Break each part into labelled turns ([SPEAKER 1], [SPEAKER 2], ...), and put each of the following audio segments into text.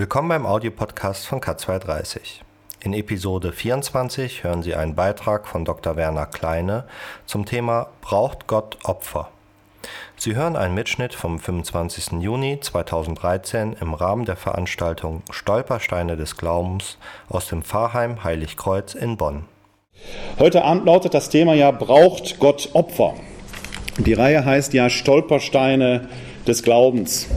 [SPEAKER 1] Willkommen beim Audiopodcast von K230. In Episode 24 hören Sie einen Beitrag von Dr. Werner Kleine zum Thema Braucht Gott Opfer? Sie hören einen Mitschnitt vom 25. Juni 2013 im Rahmen der Veranstaltung Stolpersteine des Glaubens aus dem Pfarrheim Heiligkreuz in Bonn.
[SPEAKER 2] Heute Abend lautet das Thema ja Braucht Gott Opfer? Die Reihe heißt ja Stolpersteine des Glaubens.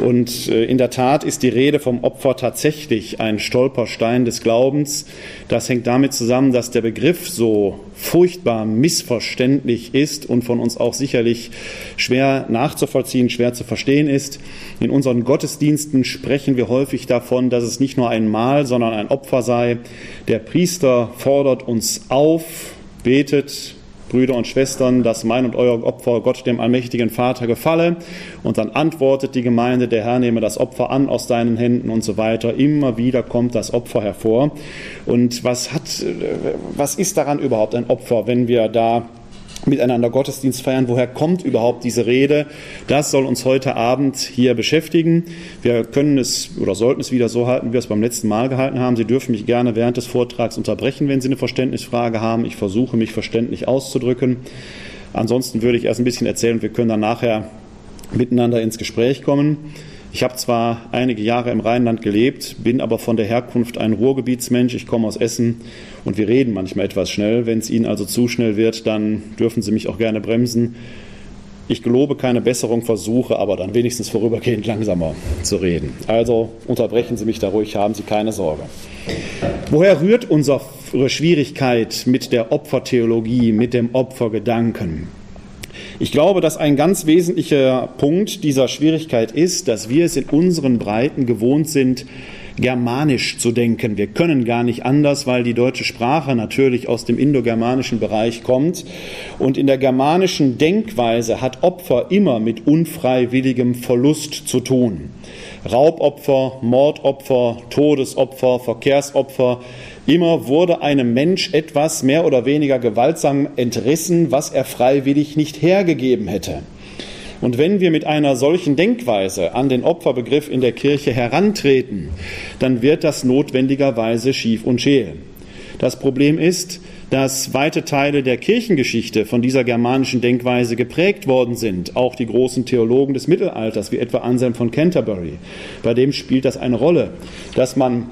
[SPEAKER 2] Und äh, in der Tat ist die Rede vom Opfer tatsächlich ein Stolperstein des Glaubens. Das hängt damit zusammen, dass der Begriff so furchtbar missverständlich ist und von uns auch sicherlich schwer nachzuvollziehen, schwer zu verstehen ist. In unseren Gottesdiensten sprechen wir häufig davon, dass es nicht nur ein Mahl, sondern ein Opfer sei. Der Priester fordert uns auf, betet, Brüder und Schwestern, dass mein und euer Opfer Gott, dem allmächtigen Vater, gefalle. Und dann antwortet die Gemeinde, der Herr nehme das Opfer an aus deinen Händen und so weiter. Immer wieder kommt das Opfer hervor. Und was hat, was ist daran überhaupt ein Opfer, wenn wir da miteinander Gottesdienst feiern. Woher kommt überhaupt diese Rede? Das soll uns heute Abend hier beschäftigen. Wir können es oder sollten es wieder so halten, wie wir es beim letzten Mal gehalten haben. Sie dürfen mich gerne während des Vortrags unterbrechen, wenn Sie eine Verständnisfrage haben. Ich versuche mich verständlich auszudrücken. Ansonsten würde ich erst ein bisschen erzählen und wir können dann nachher miteinander ins Gespräch kommen. Ich habe zwar einige Jahre im Rheinland gelebt, bin aber von der Herkunft ein Ruhrgebietsmensch. Ich komme aus Essen und wir reden manchmal etwas schnell. Wenn es Ihnen also zu schnell wird, dann dürfen Sie mich auch gerne bremsen. Ich gelobe keine Besserung, versuche aber dann wenigstens vorübergehend langsamer zu reden. Also unterbrechen Sie mich da ruhig, haben Sie keine Sorge. Woher rührt unsere Schwierigkeit mit der Opfertheologie, mit dem Opfergedanken? Ich glaube, dass ein ganz wesentlicher Punkt dieser Schwierigkeit ist, dass wir es in unseren Breiten gewohnt sind, germanisch zu denken. Wir können gar nicht anders, weil die deutsche Sprache natürlich aus dem indogermanischen Bereich kommt. Und in der germanischen Denkweise hat Opfer immer mit unfreiwilligem Verlust zu tun. Raubopfer, Mordopfer, Todesopfer, Verkehrsopfer, Immer wurde einem Mensch etwas mehr oder weniger gewaltsam entrissen, was er freiwillig nicht hergegeben hätte. Und wenn wir mit einer solchen Denkweise an den Opferbegriff in der Kirche herantreten, dann wird das notwendigerweise schief und scheel. Das Problem ist, dass weite Teile der Kirchengeschichte von dieser germanischen Denkweise geprägt worden sind. Auch die großen Theologen des Mittelalters, wie etwa Anselm von Canterbury. Bei dem spielt das eine Rolle, dass man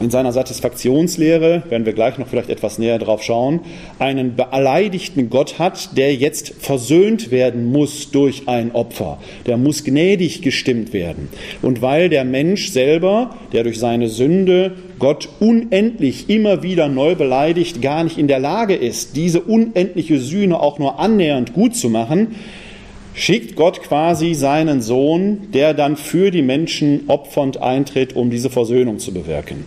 [SPEAKER 2] in seiner Satisfaktionslehre, werden wir gleich noch vielleicht etwas näher drauf schauen, einen beleidigten Gott hat, der jetzt versöhnt werden muss durch ein Opfer. Der muss gnädig gestimmt werden. Und weil der Mensch selber, der durch seine Sünde Gott unendlich immer wieder neu beleidigt, gar nicht in der Lage ist, diese unendliche Sühne auch nur annähernd gut zu machen, schickt Gott quasi seinen Sohn, der dann für die Menschen opfernd eintritt, um diese Versöhnung zu bewirken.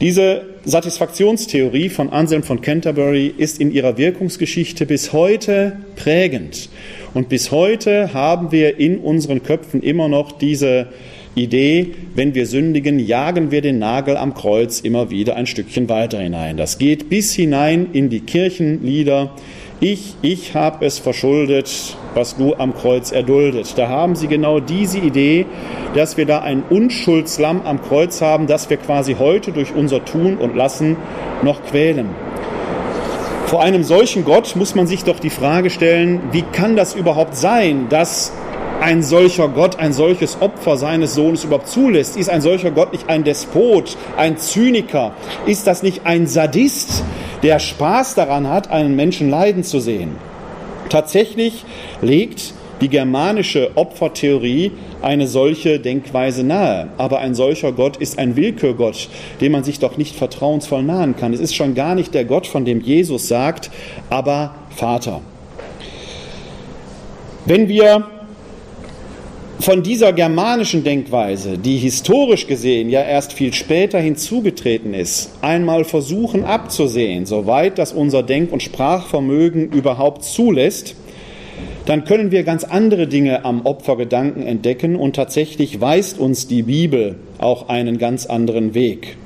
[SPEAKER 2] Diese Satisfaktionstheorie von Anselm von Canterbury ist in ihrer Wirkungsgeschichte bis heute prägend. Und bis heute haben wir in unseren Köpfen immer noch diese Idee, wenn wir sündigen, jagen wir den Nagel am Kreuz immer wieder ein Stückchen weiter hinein. Das geht bis hinein in die Kirchenlieder, ich, ich habe es verschuldet, was du am Kreuz erduldet. Da haben sie genau diese Idee, dass wir da ein Unschuldslamm am Kreuz haben, das wir quasi heute durch unser Tun und Lassen noch quälen. Vor einem solchen Gott muss man sich doch die Frage stellen, wie kann das überhaupt sein, dass ein solcher Gott ein solches Opfer seines Sohnes überhaupt zulässt? Ist ein solcher Gott nicht ein Despot, ein Zyniker? Ist das nicht ein Sadist? der Spaß daran hat, einen Menschen leiden zu sehen. Tatsächlich legt die germanische Opfertheorie eine solche Denkweise nahe. Aber ein solcher Gott ist ein Willkürgott, dem man sich doch nicht vertrauensvoll nahen kann. Es ist schon gar nicht der Gott, von dem Jesus sagt, aber Vater. Wenn wir von dieser germanischen Denkweise, die historisch gesehen ja erst viel später hinzugetreten ist, einmal versuchen abzusehen, soweit das unser Denk- und Sprachvermögen überhaupt zulässt, dann können wir ganz andere Dinge am Opfergedanken entdecken und tatsächlich weist uns die Bibel auch einen ganz anderen Weg.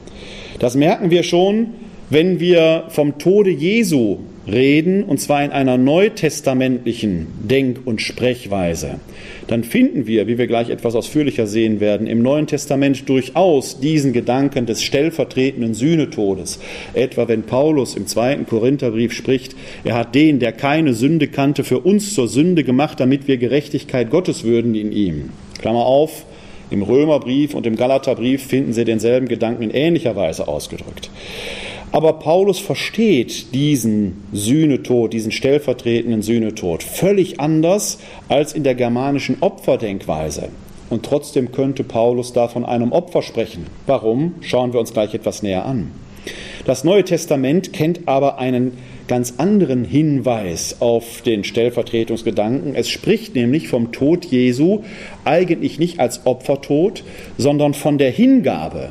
[SPEAKER 2] Das merken wir schon, wenn wir vom Tode Jesu reden, und zwar in einer neutestamentlichen Denk- und Sprechweise, dann finden wir, wie wir gleich etwas ausführlicher sehen werden, im Neuen Testament durchaus diesen Gedanken des stellvertretenden Sühnetodes. Etwa wenn Paulus im zweiten Korintherbrief spricht, er hat den, der keine Sünde kannte, für uns zur Sünde gemacht, damit wir Gerechtigkeit Gottes würden in ihm. Klammer auf, im Römerbrief und im Galaterbrief finden Sie denselben Gedanken in ähnlicher Weise ausgedrückt. Aber Paulus versteht diesen Sühnetod, diesen stellvertretenden Sühnetod völlig anders als in der germanischen Opferdenkweise. Und trotzdem könnte Paulus da von einem Opfer sprechen. Warum? Schauen wir uns gleich etwas näher an. Das Neue Testament kennt aber einen ganz anderen Hinweis auf den Stellvertretungsgedanken. Es spricht nämlich vom Tod Jesu eigentlich nicht als Opfertod, sondern von der Hingabe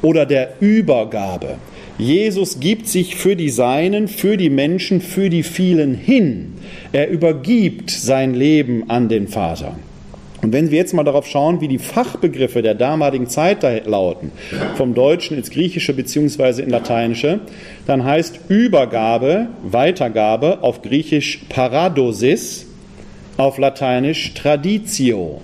[SPEAKER 2] oder der Übergabe. Jesus gibt sich für die Seinen, für die Menschen, für die vielen hin. Er übergibt sein Leben an den Vater. Und wenn wir jetzt mal darauf schauen, wie die Fachbegriffe der damaligen Zeit da lauten, vom Deutschen ins Griechische bzw. in Lateinische, dann heißt Übergabe, Weitergabe auf Griechisch Paradosis, auf Lateinisch Traditio.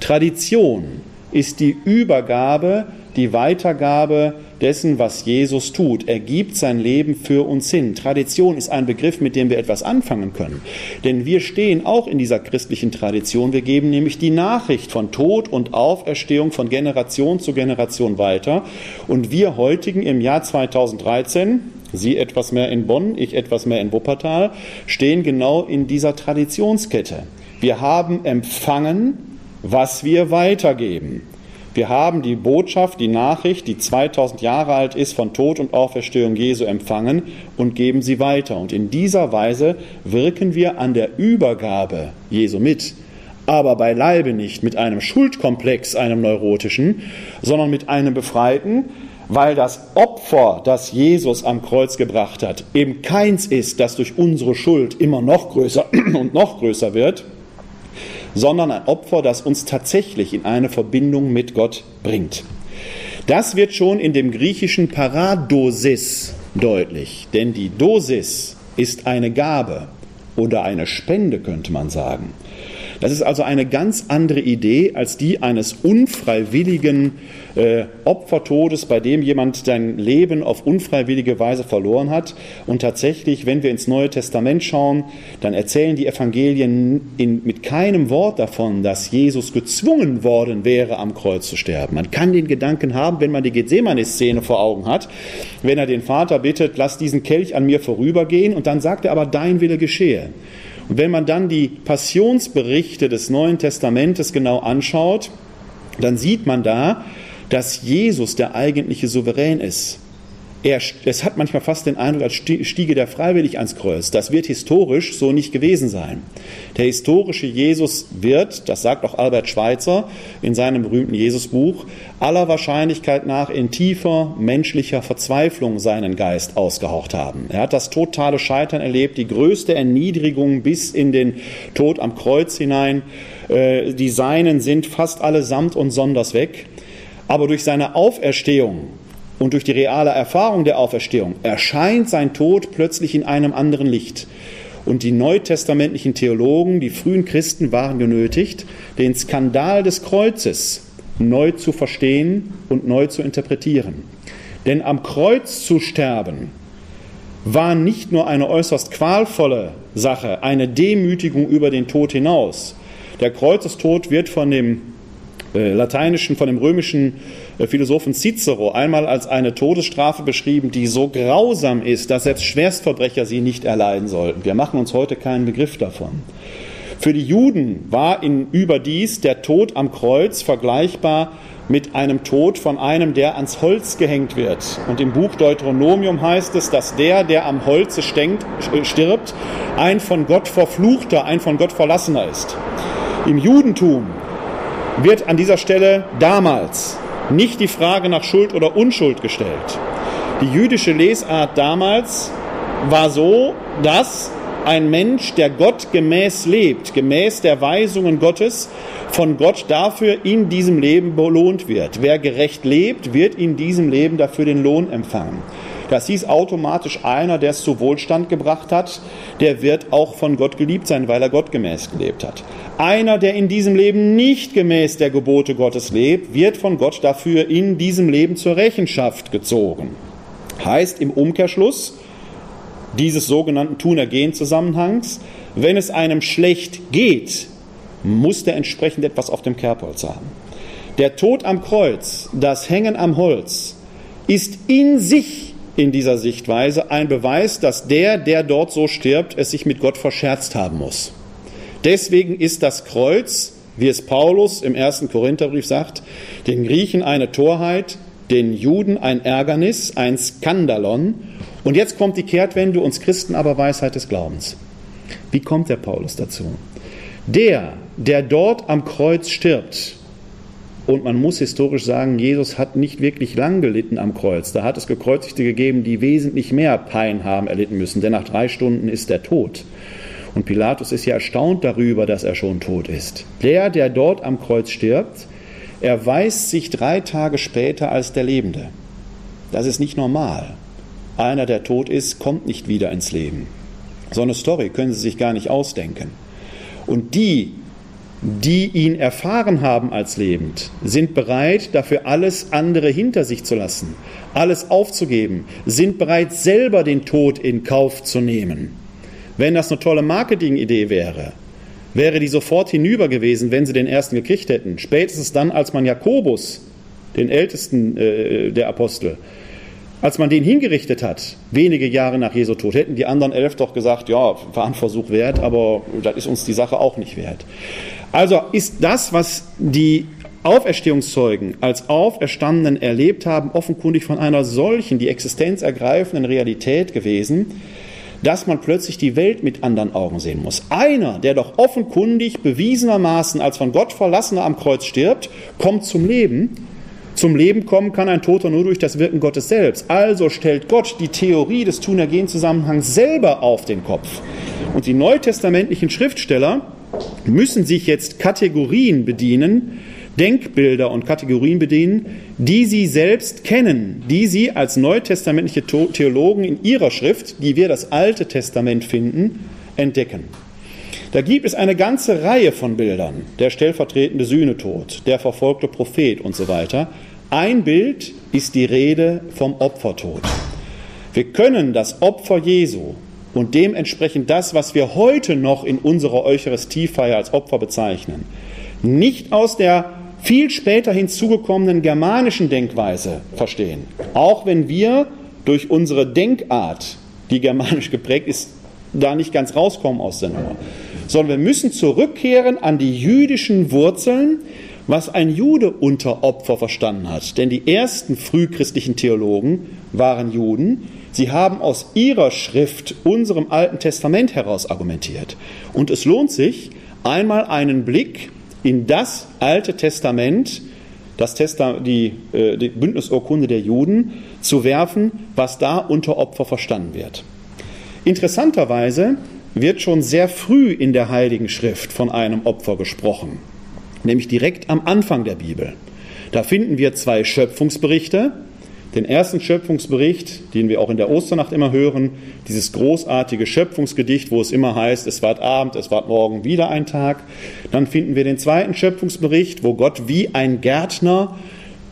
[SPEAKER 2] Tradition ist die Übergabe, die Weitergabe dessen, was Jesus tut. Er gibt sein Leben für uns hin. Tradition ist ein Begriff, mit dem wir etwas anfangen können. Denn wir stehen auch in dieser christlichen Tradition. Wir geben nämlich die Nachricht von Tod und Auferstehung von Generation zu Generation weiter. Und wir heutigen im Jahr 2013, Sie etwas mehr in Bonn, ich etwas mehr in Wuppertal, stehen genau in dieser Traditionskette. Wir haben empfangen, was wir weitergeben. Wir haben die Botschaft, die Nachricht, die 2000 Jahre alt ist, von Tod und Auferstehung Jesu empfangen und geben sie weiter. Und in dieser Weise wirken wir an der Übergabe Jesu mit. Aber beileibe nicht mit einem Schuldkomplex, einem neurotischen, sondern mit einem Befreiten, weil das Opfer, das Jesus am Kreuz gebracht hat, eben keins ist, das durch unsere Schuld immer noch größer und noch größer wird, sondern ein Opfer, das uns tatsächlich in eine Verbindung mit Gott bringt. Das wird schon in dem griechischen Paradosis deutlich, denn die Dosis ist eine Gabe oder eine Spende, könnte man sagen. Das ist also eine ganz andere Idee als die eines unfreiwilligen äh, Opfertodes, bei dem jemand sein Leben auf unfreiwillige Weise verloren hat. Und tatsächlich, wenn wir ins Neue Testament schauen, dann erzählen die Evangelien in, mit keinem Wort davon, dass Jesus gezwungen worden wäre, am Kreuz zu sterben. Man kann den Gedanken haben, wenn man die Gethsemane-Szene vor Augen hat, wenn er den Vater bittet, lass diesen Kelch an mir vorübergehen, und dann sagt er aber, dein Wille geschehe. Und wenn man dann die Passionsberichte des Neuen Testamentes genau anschaut, dann sieht man da, dass Jesus der eigentliche Souverän ist. Er, es hat manchmal fast den Eindruck, als stiege der freiwillig ans Kreuz. Das wird historisch so nicht gewesen sein. Der historische Jesus wird, das sagt auch Albert Schweitzer in seinem berühmten Jesusbuch, aller Wahrscheinlichkeit nach in tiefer menschlicher Verzweiflung seinen Geist ausgehaucht haben. Er hat das totale Scheitern erlebt, die größte Erniedrigung bis in den Tod am Kreuz hinein. Äh, die Seinen sind fast allesamt und sonders weg. Aber durch seine Auferstehung und durch die reale Erfahrung der Auferstehung erscheint sein Tod plötzlich in einem anderen Licht. Und die neutestamentlichen Theologen, die frühen Christen waren genötigt, den Skandal des Kreuzes neu zu verstehen und neu zu interpretieren. Denn am Kreuz zu sterben war nicht nur eine äußerst qualvolle Sache, eine Demütigung über den Tod hinaus. Der Kreuzestod wird von dem äh, lateinischen, von dem römischen äh, Philosophen Cicero einmal als eine Todesstrafe beschrieben, die so grausam ist, dass selbst Schwerstverbrecher sie nicht erleiden sollten. Wir machen uns heute keinen Begriff davon. Für die Juden war in überdies der Tod am Kreuz vergleichbar mit einem Tod von einem, der ans Holz gehängt wird. Und im Buch Deuteronomium heißt es, dass der, der am Holze äh, stirbt, ein von Gott verfluchter, ein von Gott verlassener ist. Im Judentum wird an dieser Stelle damals nicht die Frage nach Schuld oder Unschuld gestellt. Die jüdische Lesart damals war so, dass ein Mensch, der Gott gemäß lebt, gemäß der Weisungen Gottes, von Gott dafür in diesem Leben belohnt wird. Wer gerecht lebt, wird in diesem Leben dafür den Lohn empfangen. Das hieß automatisch einer, der es zu Wohlstand gebracht hat, der wird auch von Gott geliebt sein, weil er gottgemäß gelebt hat. Einer, der in diesem Leben nicht gemäß der Gebote Gottes lebt, wird von Gott dafür in diesem Leben zur Rechenschaft gezogen. Heißt im Umkehrschluss dieses sogenannten Tun-Ergehen-Zusammenhangs, wenn es einem schlecht geht, muss der entsprechend etwas auf dem Kerbholz haben. Der Tod am Kreuz, das Hängen am Holz, ist in sich in dieser Sichtweise ein Beweis, dass der, der dort so stirbt, es sich mit Gott verscherzt haben muss. Deswegen ist das Kreuz, wie es Paulus im ersten Korintherbrief sagt, den Griechen eine Torheit, den Juden ein Ärgernis, ein Skandalon. Und jetzt kommt die Kehrtwende, uns Christen aber Weisheit des Glaubens. Wie kommt der Paulus dazu? Der, der dort am Kreuz stirbt, und man muss historisch sagen, Jesus hat nicht wirklich lang gelitten am Kreuz. Da hat es Gekreuzigte gegeben, die wesentlich mehr Pein haben erlitten müssen, denn nach drei Stunden ist er tot. Und Pilatus ist ja erstaunt darüber, dass er schon tot ist. Der, der dort am Kreuz stirbt, erweist sich drei Tage später als der Lebende. Das ist nicht normal. Einer, der tot ist, kommt nicht wieder ins Leben. So eine Story können Sie sich gar nicht ausdenken. Und die, die ihn erfahren haben als lebend, sind bereit, dafür alles andere hinter sich zu lassen, alles aufzugeben, sind bereit, selber den Tod in Kauf zu nehmen. Wenn das eine tolle Marketingidee wäre, wäre die sofort hinüber gewesen, wenn sie den ersten gekriegt hätten. Spätestens dann, als man Jakobus, den ältesten äh, der Apostel, als man den hingerichtet hat, wenige Jahre nach Jesu Tod, hätten die anderen elf doch gesagt, ja, war ein Versuch wert, aber das ist uns die Sache auch nicht wert. Also ist das, was die Auferstehungszeugen als Auferstandenen erlebt haben, offenkundig von einer solchen, die Existenz ergreifenden Realität gewesen, dass man plötzlich die Welt mit anderen Augen sehen muss. Einer, der doch offenkundig bewiesenermaßen als von Gott verlassener am Kreuz stirbt, kommt zum Leben. Zum Leben kommen kann ein Toter nur durch das Wirken Gottes selbst. Also stellt Gott die Theorie des Tunergen-Zusammenhangs selber auf den Kopf. Und die neutestamentlichen Schriftsteller müssen sich jetzt Kategorien bedienen, Denkbilder und Kategorien bedienen, die sie selbst kennen, die sie als neutestamentliche Theologen in ihrer Schrift, die wir das Alte Testament finden, entdecken. Da gibt es eine ganze Reihe von Bildern, der stellvertretende Sühnetod, der verfolgte Prophet und so weiter. Ein Bild ist die Rede vom Opfertod. Wir können das Opfer Jesu und dementsprechend das, was wir heute noch in unserer Eucharistiefeier als Opfer bezeichnen, nicht aus der viel später hinzugekommenen germanischen Denkweise verstehen. Auch wenn wir durch unsere Denkart, die germanisch geprägt ist, da nicht ganz rauskommen aus der Nummer. Sondern wir müssen zurückkehren an die jüdischen Wurzeln, was ein Jude unter Opfer verstanden hat. Denn die ersten frühchristlichen Theologen waren Juden. Sie haben aus ihrer Schrift, unserem Alten Testament heraus argumentiert. Und es lohnt sich, einmal einen Blick in das Alte Testament, das Testa die, äh, die Bündnisurkunde der Juden, zu werfen, was da unter Opfer verstanden wird. Interessanterweise wird schon sehr früh in der Heiligen Schrift von einem Opfer gesprochen, nämlich direkt am Anfang der Bibel. Da finden wir zwei Schöpfungsberichte, den ersten Schöpfungsbericht, den wir auch in der Osternacht immer hören, dieses großartige Schöpfungsgedicht, wo es immer heißt, es ward Abend, es ward morgen wieder ein Tag. Dann finden wir den zweiten Schöpfungsbericht, wo Gott wie ein Gärtner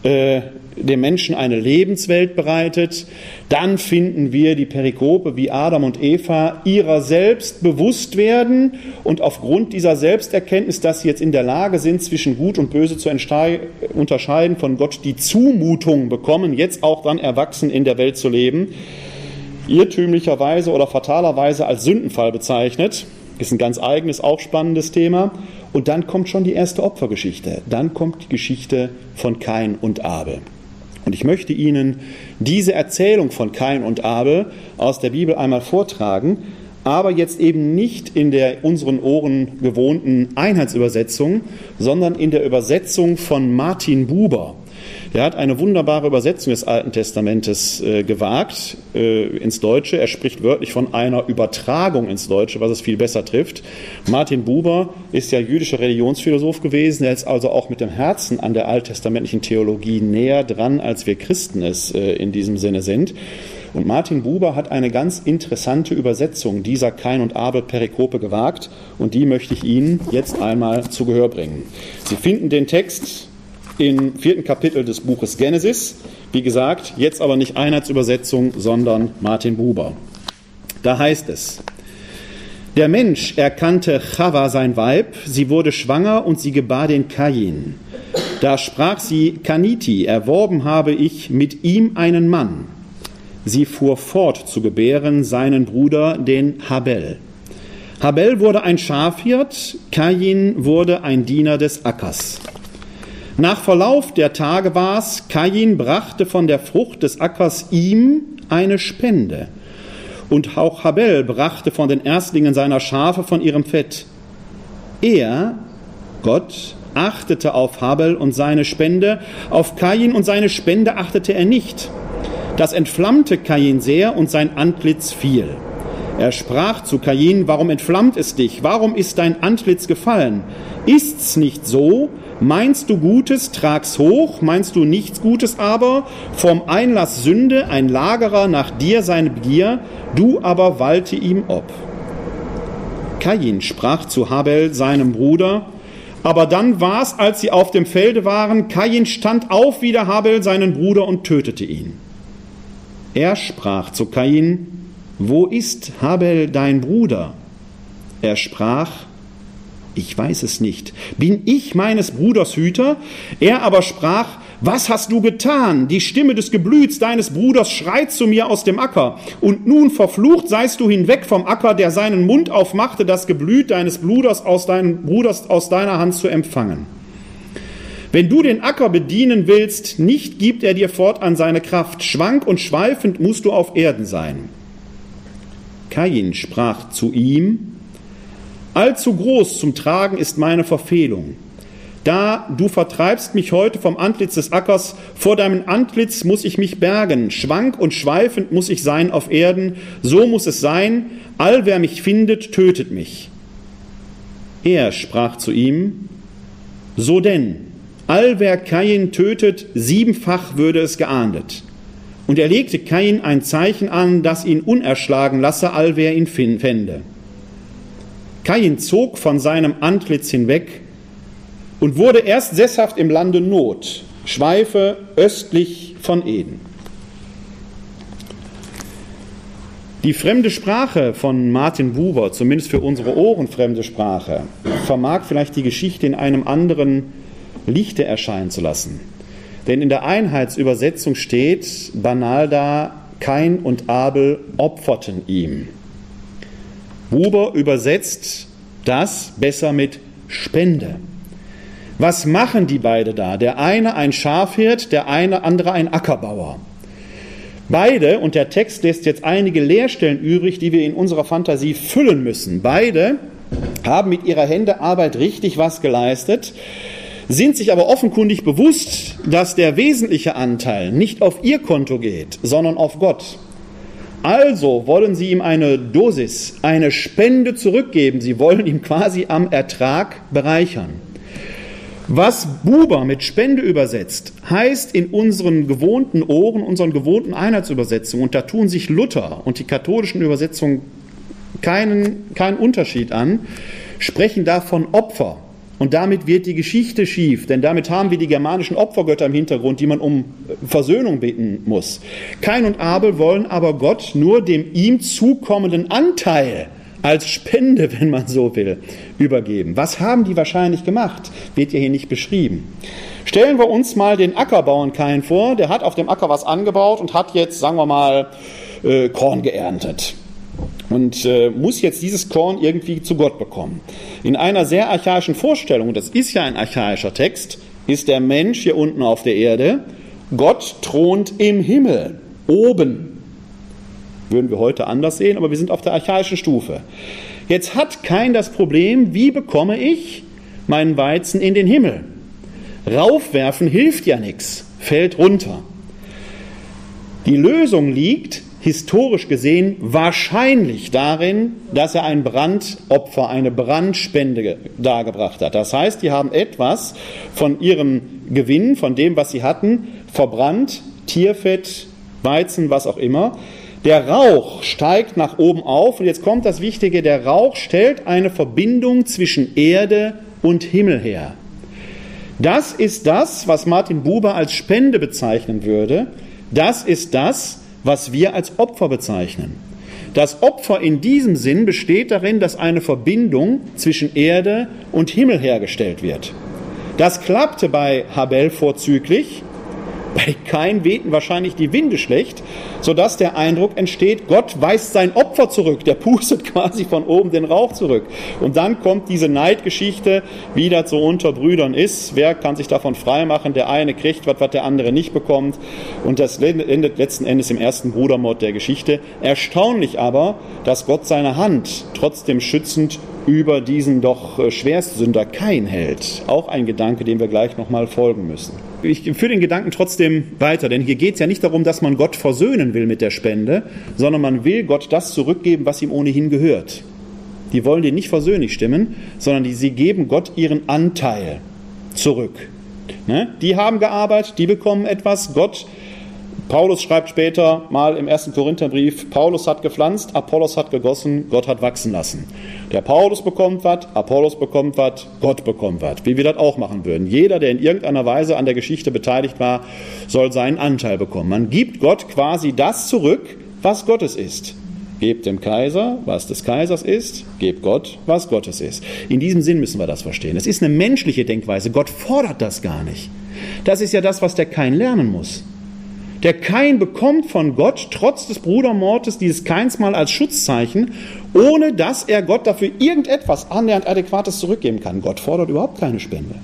[SPEAKER 2] äh, dem Menschen eine Lebenswelt bereitet. Dann finden wir die Perikope, wie Adam und Eva ihrer selbst bewusst werden und aufgrund dieser Selbsterkenntnis, dass sie jetzt in der Lage sind, zwischen Gut und Böse zu unterscheiden, von Gott die Zumutung bekommen, jetzt auch dann erwachsen in der Welt zu leben, irrtümlicherweise oder fatalerweise als Sündenfall bezeichnet. Ist ein ganz eigenes, auch spannendes Thema. Und dann kommt schon die erste Opfergeschichte. Dann kommt die Geschichte von Kain und Abel. Und ich möchte Ihnen diese Erzählung von Kain und Abel aus der Bibel einmal vortragen, aber jetzt eben nicht in der unseren Ohren gewohnten Einheitsübersetzung, sondern in der Übersetzung von Martin Buber. Der hat eine wunderbare Übersetzung des Alten Testamentes äh, gewagt äh, ins Deutsche. Er spricht wörtlich von einer Übertragung ins Deutsche, was es viel besser trifft. Martin Buber ist ja jüdischer Religionsphilosoph gewesen. Er ist also auch mit dem Herzen an der alttestamentlichen Theologie näher dran, als wir Christen es äh, in diesem Sinne sind. Und Martin Buber hat eine ganz interessante Übersetzung dieser Kain und Abel Perikope gewagt und die möchte ich Ihnen jetzt einmal zu Gehör bringen. Sie finden den Text im vierten Kapitel des Buches Genesis. Wie gesagt, jetzt aber nicht Einheitsübersetzung, sondern Martin Buber. Da heißt es, der Mensch erkannte Chava sein Weib, sie wurde schwanger und sie gebar den Kain. Da sprach sie, Kaniti, erworben habe ich mit ihm einen Mann. Sie fuhr fort zu gebären seinen Bruder, den Habel. Habel wurde ein Schafhirt, Kain wurde ein Diener des Ackers. Nach Verlauf der Tage war's, Kain brachte von der Frucht des Ackers ihm eine Spende. Und auch Habel brachte von den Erstlingen seiner Schafe von ihrem Fett. Er, Gott, achtete auf Habel und seine Spende, auf Kain und seine Spende achtete er nicht. Das entflammte Kain sehr und sein Antlitz fiel. Er sprach zu Kain, warum entflammt es dich? Warum ist dein Antlitz gefallen? Ist's nicht so? Meinst du Gutes, trag's hoch, meinst du nichts Gutes aber? Vom Einlass Sünde, ein Lagerer nach dir seine Begier, du aber walte ihm ob. Kain sprach zu Habel, seinem Bruder, aber dann war's, als sie auf dem Felde waren, Kain stand auf wider Habel, seinen Bruder, und tötete ihn. Er sprach zu Kain, Wo ist Habel dein Bruder? Er sprach, ich weiß es nicht. Bin ich meines Bruders Hüter? Er aber sprach, was hast du getan? Die Stimme des Geblüts deines Bruders schreit zu mir aus dem Acker. Und nun verflucht seist du hinweg vom Acker, der seinen Mund aufmachte, das Geblüt deines Bruders aus, deinem Bruders aus deiner Hand zu empfangen. Wenn du den Acker bedienen willst, nicht gibt er dir fortan seine Kraft. Schwank und schweifend musst du auf Erden sein. Kain sprach zu ihm, Allzu groß zum Tragen ist meine Verfehlung. Da du vertreibst mich heute vom Antlitz des Ackers, vor deinem Antlitz muss ich mich bergen, schwank und schweifend muss ich sein auf Erden, so muss es sein, all wer mich findet, tötet mich. Er sprach zu ihm, so denn, Allwer Kain tötet, siebenfach würde es geahndet. Und er legte Kain ein Zeichen an, das ihn unerschlagen lasse, allwer ihn fände. Kain zog von seinem Antlitz hinweg und wurde erst sesshaft im Lande Not, Schweife östlich von Eden. Die fremde Sprache von Martin Buber, zumindest für unsere Ohren fremde Sprache, vermag vielleicht die Geschichte in einem anderen Lichte erscheinen zu lassen. Denn in der Einheitsübersetzung steht banal da, Kain und Abel opferten ihm. Buber übersetzt das besser mit Spende. Was machen die beide da? Der eine ein Schafhirt, der eine andere ein Ackerbauer. Beide, und der Text lässt jetzt einige Leerstellen übrig, die wir in unserer Fantasie füllen müssen. Beide haben mit ihrer Hände Arbeit richtig was geleistet sind sich aber offenkundig bewusst, dass der wesentliche Anteil nicht auf ihr Konto geht, sondern auf Gott. Also wollen sie ihm eine Dosis, eine Spende zurückgeben. Sie wollen ihn quasi am Ertrag bereichern. Was Buber mit Spende übersetzt, heißt in unseren gewohnten Ohren, unseren gewohnten Einheitsübersetzungen, und da tun sich Luther und die katholischen Übersetzungen keinen, keinen Unterschied an, sprechen davon Opfer. Und damit wird die Geschichte schief, denn damit haben wir die germanischen Opfergötter im Hintergrund, die man um Versöhnung bitten muss. Kain und Abel wollen aber Gott nur dem ihm zukommenden Anteil als Spende, wenn man so will, übergeben. Was haben die wahrscheinlich gemacht? Wird ja hier nicht beschrieben. Stellen wir uns mal den Ackerbauern Kain vor, der hat auf dem Acker was angebaut und hat jetzt, sagen wir mal, äh, Korn geerntet und äh, muss jetzt dieses Korn irgendwie zu Gott bekommen. In einer sehr archaischen Vorstellung, und das ist ja ein archaischer Text, ist der Mensch hier unten auf der Erde, Gott thront im Himmel, oben. Würden wir heute anders sehen, aber wir sind auf der archaischen Stufe. Jetzt hat kein das Problem, wie bekomme ich meinen Weizen in den Himmel? Raufwerfen hilft ja nichts. fällt runter. Die Lösung liegt historisch gesehen wahrscheinlich darin, dass er ein Brandopfer, eine Brandspende dargebracht hat. Das heißt, die haben etwas von ihrem Gewinn, von dem, was sie hatten, verbrannt, Tierfett, Weizen, was auch immer. Der Rauch steigt nach oben auf und jetzt kommt das Wichtige, der Rauch stellt eine Verbindung zwischen Erde und Himmel her. Das ist das, was Martin Buber als Spende bezeichnen würde. Das ist das, was wir als Opfer bezeichnen. Das Opfer in diesem Sinn besteht darin, dass eine Verbindung zwischen Erde und Himmel hergestellt wird. Das klappte bei Habel vorzüglich, bei Kain wehten wahrscheinlich die Winde schlecht, sodass der Eindruck entsteht, Gott weist sein Opfer zurück, der pustet quasi von oben den Rauch zurück. Und dann kommt diese Neidgeschichte, wie das so unter Brüdern ist. Wer kann sich davon freimachen? Der eine kriegt was, was der andere nicht bekommt. Und das endet letzten Endes im ersten Brudermord der Geschichte. Erstaunlich aber, dass Gott seine Hand trotzdem schützend über diesen doch äh, Schwerstsünder Kain hält. Auch ein Gedanke, dem wir gleich nochmal folgen müssen. Ich führe den Gedanken trotzdem weiter, denn hier geht es ja nicht darum, dass man Gott versöhnen will mit der Spende, sondern man will Gott das zurückgeben, was ihm ohnehin gehört. Die wollen den nicht versöhnlich stimmen, sondern die, sie geben Gott ihren Anteil zurück. Ne? Die haben gearbeitet, die bekommen etwas, Gott Paulus schreibt später mal im ersten Korintherbrief, Paulus hat gepflanzt, Apollos hat gegossen, Gott hat wachsen lassen. Der Paulus bekommt was, Apollos bekommt was, Gott bekommt was. Wie wir das auch machen würden. Jeder, der in irgendeiner Weise an der Geschichte beteiligt war, soll seinen Anteil bekommen. Man gibt Gott quasi das zurück, was Gottes ist. Gebt dem Kaiser, was des Kaisers ist, gebt Gott, was Gottes ist. In diesem Sinn müssen wir das verstehen. Es ist eine menschliche Denkweise. Gott fordert das gar nicht. Das ist ja das, was der Kein lernen muss. Der Kain bekommt von Gott trotz des Brudermordes dieses Keins mal als Schutzzeichen, ohne dass er Gott dafür irgendetwas annähernd Adäquates zurückgeben kann. Gott fordert überhaupt keine Spende.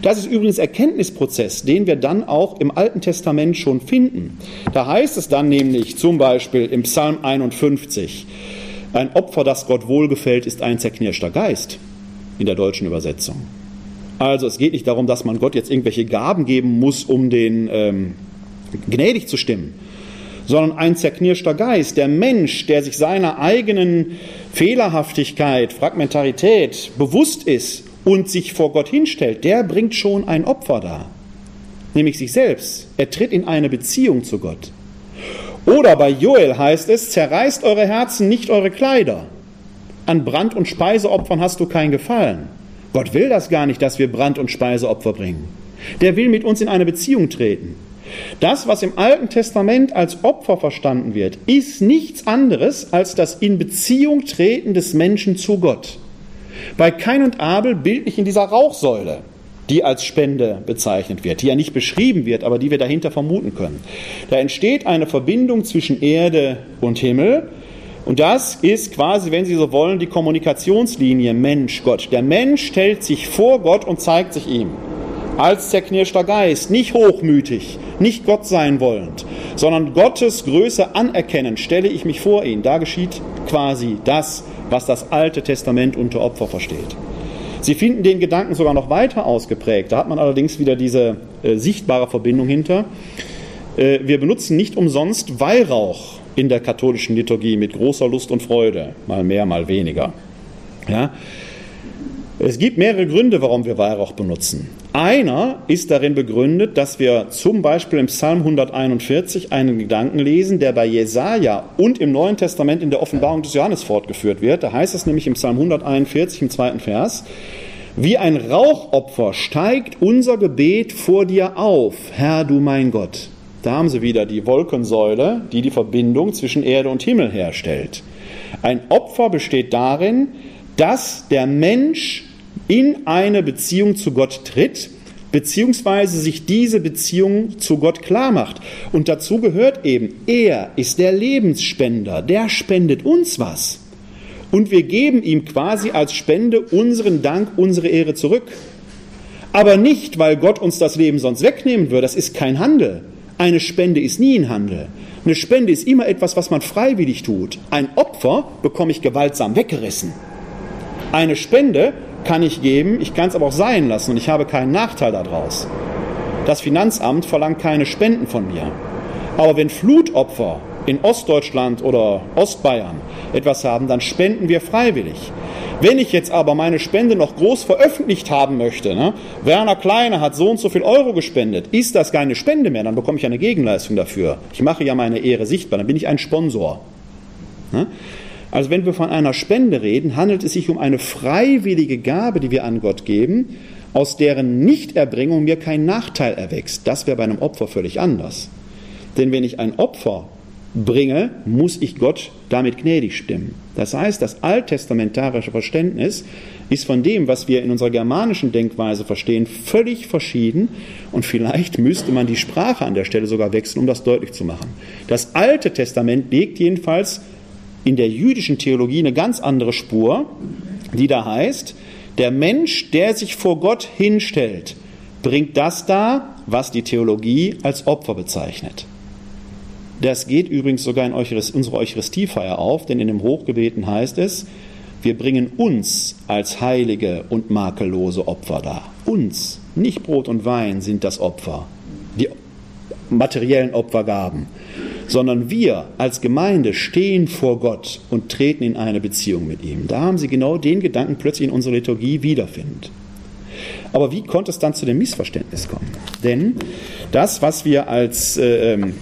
[SPEAKER 2] Das ist übrigens Erkenntnisprozess, den wir dann auch im Alten Testament schon finden. Da heißt es dann nämlich zum Beispiel im Psalm 51, ein Opfer, das Gott wohlgefällt, ist ein zerknirschter Geist in der deutschen Übersetzung. Also es geht nicht darum, dass man Gott jetzt irgendwelche Gaben geben muss, um den ähm, gnädig zu stimmen, sondern ein zerknirschter Geist, der Mensch, der sich seiner eigenen Fehlerhaftigkeit, Fragmentarität bewusst ist und sich vor Gott hinstellt, der bringt schon ein Opfer dar, nämlich sich selbst. Er tritt in eine Beziehung zu Gott. Oder bei Joel heißt es, zerreißt eure Herzen, nicht eure Kleider. An Brand- und Speiseopfern hast du kein Gefallen. Gott will das gar nicht, dass wir Brand- und Speiseopfer bringen. Der will mit uns in eine Beziehung treten. Das, was im Alten Testament als Opfer verstanden wird, ist nichts anderes als das in Beziehung treten des Menschen zu Gott. Bei Kain und Abel bildlich in dieser Rauchsäule, die als Spende bezeichnet wird, die ja nicht beschrieben wird, aber die wir dahinter vermuten können. Da entsteht eine Verbindung zwischen Erde und Himmel. Und das ist quasi, wenn Sie so wollen, die Kommunikationslinie Mensch-Gott. Der Mensch stellt sich vor Gott und zeigt sich ihm als zerknirschter Geist, nicht hochmütig, nicht Gott sein wollend, sondern Gottes Größe anerkennend, stelle ich mich vor ihn. Da geschieht quasi das, was das Alte Testament unter Opfer versteht. Sie finden den Gedanken sogar noch weiter ausgeprägt. Da hat man allerdings wieder diese äh, sichtbare Verbindung hinter. Äh, wir benutzen nicht umsonst Weihrauch in der katholischen Liturgie mit großer Lust und Freude, mal mehr, mal weniger. Ja? Es gibt mehrere Gründe, warum wir Weihrauch benutzen. Einer ist darin begründet, dass wir zum Beispiel im Psalm 141 einen Gedanken lesen, der bei Jesaja und im Neuen Testament in der Offenbarung des Johannes fortgeführt wird. Da heißt es nämlich im Psalm 141 im zweiten Vers, wie ein Rauchopfer steigt unser Gebet vor dir auf, Herr du mein Gott. Da haben sie wieder die Wolkensäule, die die Verbindung zwischen Erde und Himmel herstellt. Ein Opfer besteht darin, dass der Mensch in eine Beziehung zu Gott tritt, beziehungsweise sich diese Beziehung zu Gott klar macht. Und dazu gehört eben, er ist der Lebensspender, der spendet uns was. Und wir geben ihm quasi als Spende unseren Dank, unsere Ehre zurück. Aber nicht, weil Gott uns das Leben sonst wegnehmen würde. Das ist kein Handel. Eine Spende ist nie ein Handel. Eine Spende ist immer etwas, was man freiwillig tut. Ein Opfer bekomme ich gewaltsam weggerissen. Eine Spende kann ich geben, ich kann es aber auch sein lassen und ich habe keinen Nachteil daraus. Das Finanzamt verlangt keine Spenden von mir. Aber wenn Flutopfer in Ostdeutschland oder Ostbayern etwas haben, dann spenden wir freiwillig. Wenn ich jetzt aber meine Spende noch groß veröffentlicht haben möchte, ne, Werner Kleine hat so und so viel Euro gespendet, ist das keine Spende mehr, dann bekomme ich eine Gegenleistung dafür. Ich mache ja meine Ehre sichtbar, dann bin ich ein Sponsor. Ne? Also wenn wir von einer Spende reden, handelt es sich um eine freiwillige Gabe, die wir an Gott geben, aus deren Nichterbringung mir kein Nachteil erwächst. Das wäre bei einem Opfer völlig anders. Denn wenn ich ein Opfer bringe, muss ich Gott damit gnädig stimmen. Das heißt, das alttestamentarische Verständnis ist von dem, was wir in unserer germanischen Denkweise verstehen, völlig verschieden und vielleicht müsste man die Sprache an der Stelle sogar wechseln, um das deutlich zu machen. Das Alte Testament legt jedenfalls in der jüdischen Theologie eine ganz andere Spur, die da heißt, der Mensch, der sich vor Gott hinstellt, bringt das dar, was die Theologie als Opfer bezeichnet. Das geht übrigens sogar in unsere Eucharistiefeier auf, denn in dem Hochgebeten heißt es, wir bringen uns als heilige und makellose Opfer dar. Uns, nicht Brot und Wein sind das Opfer, die materiellen Opfergaben, sondern wir als Gemeinde stehen vor Gott und treten in eine Beziehung mit ihm. Da haben Sie genau den Gedanken plötzlich in unserer Liturgie wiederfindet. Aber wie konnte es dann zu dem Missverständnis kommen? Denn das, was wir als äh, ähm,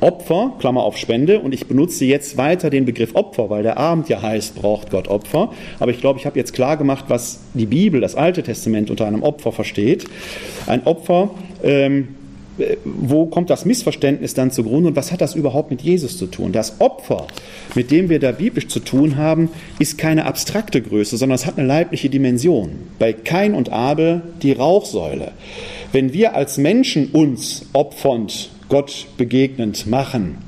[SPEAKER 2] Opfer, Klammer auf Spende, und ich benutze jetzt weiter den Begriff Opfer, weil der Abend ja heißt, braucht Gott Opfer. Aber ich glaube, ich habe jetzt klar gemacht, was die Bibel, das Alte Testament unter einem Opfer versteht. Ein Opfer ähm, wo kommt das Missverständnis dann zugrunde und was hat das überhaupt mit Jesus zu tun? Das Opfer, mit dem wir da biblisch zu tun haben, ist keine abstrakte Größe, sondern es hat eine leibliche Dimension. Bei Kain und Abel die Rauchsäule. Wenn wir als Menschen uns opfernd, Gott begegnend machen,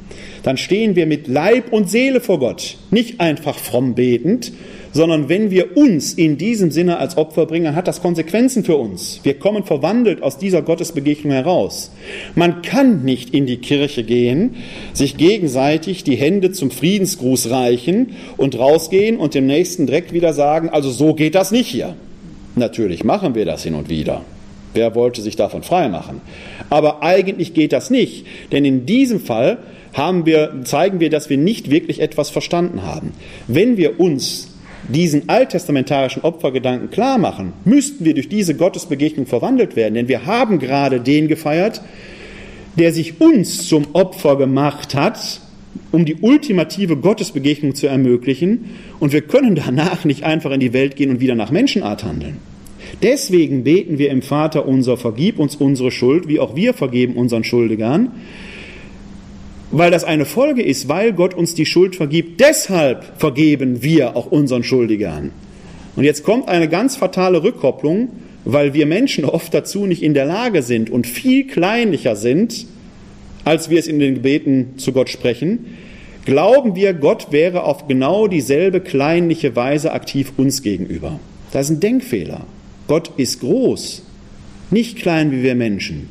[SPEAKER 2] dann stehen wir mit Leib und Seele vor Gott, nicht einfach fromm betend, sondern wenn wir uns in diesem Sinne als Opfer bringen, hat das Konsequenzen für uns. Wir kommen verwandelt aus dieser Gottesbegegnung heraus. Man kann nicht in die Kirche gehen, sich gegenseitig die Hände zum Friedensgruß reichen und rausgehen und dem Nächsten direkt wieder sagen, also so geht das nicht hier. Natürlich machen wir das hin und wieder. Wer wollte sich davon freimachen? Aber eigentlich geht das nicht, denn in diesem Fall wir, zeigen wir, dass wir nicht wirklich etwas verstanden haben. Wenn wir uns diesen alttestamentarischen Opfergedanken klar machen, müssten wir durch diese Gottesbegegnung verwandelt werden. Denn wir haben gerade den gefeiert, der sich uns zum Opfer gemacht hat, um die ultimative Gottesbegegnung zu ermöglichen. Und wir können danach nicht einfach in die Welt gehen und wieder nach Menschenart handeln. Deswegen beten wir im Vater unser, vergib uns unsere Schuld, wie auch wir vergeben unseren Schuldigern weil das eine Folge ist, weil Gott uns die Schuld vergibt. Deshalb vergeben wir auch unseren Schuldigern. Und jetzt kommt eine ganz fatale Rückkopplung, weil wir Menschen oft dazu nicht in der Lage sind und viel kleinlicher sind, als wir es in den Gebeten zu Gott sprechen, glauben wir, Gott wäre auf genau dieselbe kleinliche Weise aktiv uns gegenüber. Das ist ein Denkfehler. Gott ist groß, nicht klein wie wir Menschen.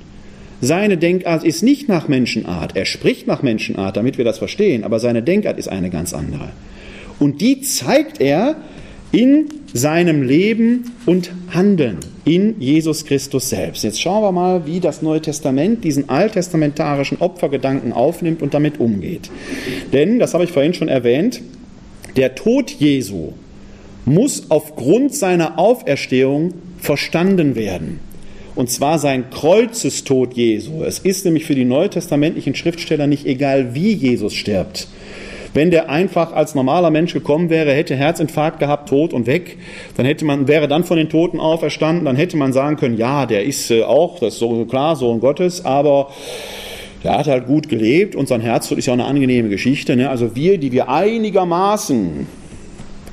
[SPEAKER 2] Seine Denkart ist nicht nach Menschenart. Er spricht nach Menschenart, damit wir das verstehen, aber seine Denkart ist eine ganz andere. Und die zeigt er in seinem Leben und Handeln in Jesus Christus selbst. Jetzt schauen wir mal, wie das Neue Testament diesen alttestamentarischen Opfergedanken aufnimmt und damit umgeht. Denn, das habe ich vorhin schon erwähnt, der Tod Jesu muss aufgrund seiner Auferstehung verstanden werden und zwar sein Kreuzestod Jesu. Es ist nämlich für die neutestamentlichen Schriftsteller nicht egal, wie Jesus stirbt. Wenn der einfach als normaler Mensch gekommen wäre, hätte Herzinfarkt gehabt, tot und weg, dann hätte man, wäre dann von den Toten auferstanden, dann hätte man sagen können, ja, der ist äh, auch, das ist so klar, Sohn Gottes, aber der hat halt gut gelebt und sein Herztod ist ja auch eine angenehme Geschichte. Ne? Also wir, die wir einigermaßen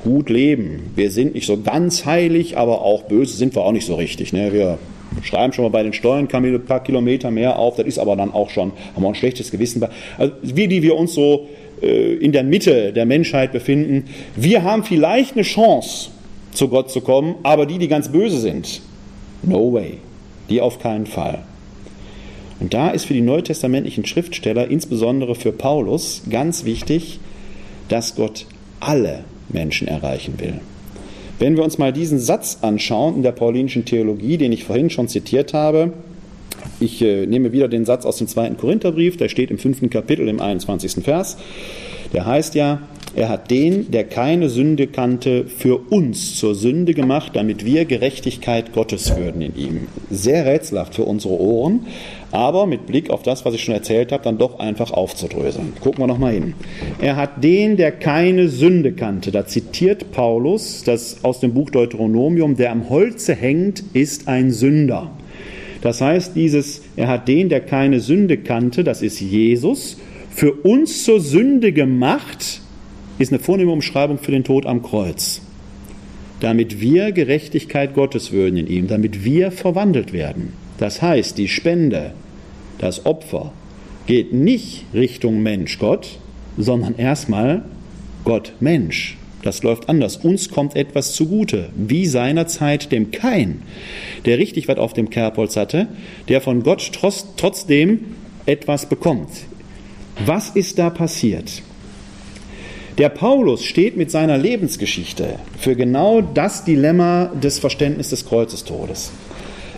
[SPEAKER 2] gut leben, wir sind nicht so ganz heilig, aber auch böse sind wir auch nicht so richtig. Ne? Wir schreiben schon mal bei den Steuern ein paar Kilometer mehr auf, das ist aber dann auch schon, haben wir ein schlechtes Gewissen. Also wir, die wir uns so äh, in der Mitte der Menschheit befinden, wir haben vielleicht eine Chance, zu Gott zu kommen, aber die, die ganz böse sind, no way, die auf keinen Fall. Und da ist für die neutestamentlichen Schriftsteller, insbesondere für Paulus, ganz wichtig, dass Gott alle Menschen erreichen will. Wenn wir uns mal diesen Satz anschauen in der paulinischen Theologie, den ich vorhin schon zitiert habe, Ich äh, nehme wieder den Satz aus dem zweiten Korintherbrief, der steht im fünften Kapitel im 21. Vers. Der heißt ja, er hat den, der keine Sünde kannte, für uns zur Sünde gemacht, damit wir Gerechtigkeit Gottes würden in ihm. Sehr rätselhaft für unsere Ohren, aber mit Blick auf das, was ich schon erzählt habe, dann doch einfach aufzudröseln. Gucken wir nochmal hin. Er hat den, der keine Sünde kannte. Da zitiert Paulus das aus dem Buch Deuteronomium, der am Holze hängt, ist ein Sünder. Das heißt, dieses, er hat den, der keine Sünde kannte, das ist Jesus, für uns zur Sünde gemacht, ist eine vornehme Umschreibung für den Tod am Kreuz. Damit wir Gerechtigkeit Gottes würden in ihm, damit wir verwandelt werden. Das heißt, die Spende, das Opfer geht nicht Richtung Mensch Gott, sondern erstmal Gott Mensch. Das läuft anders. Uns kommt etwas zugute, wie seinerzeit dem Kain, der richtig was auf dem Kerbholz hatte, der von Gott trotzdem etwas bekommt. Was ist da passiert? Der Paulus steht mit seiner Lebensgeschichte für genau das Dilemma des Verständnisses des Kreuzestodes.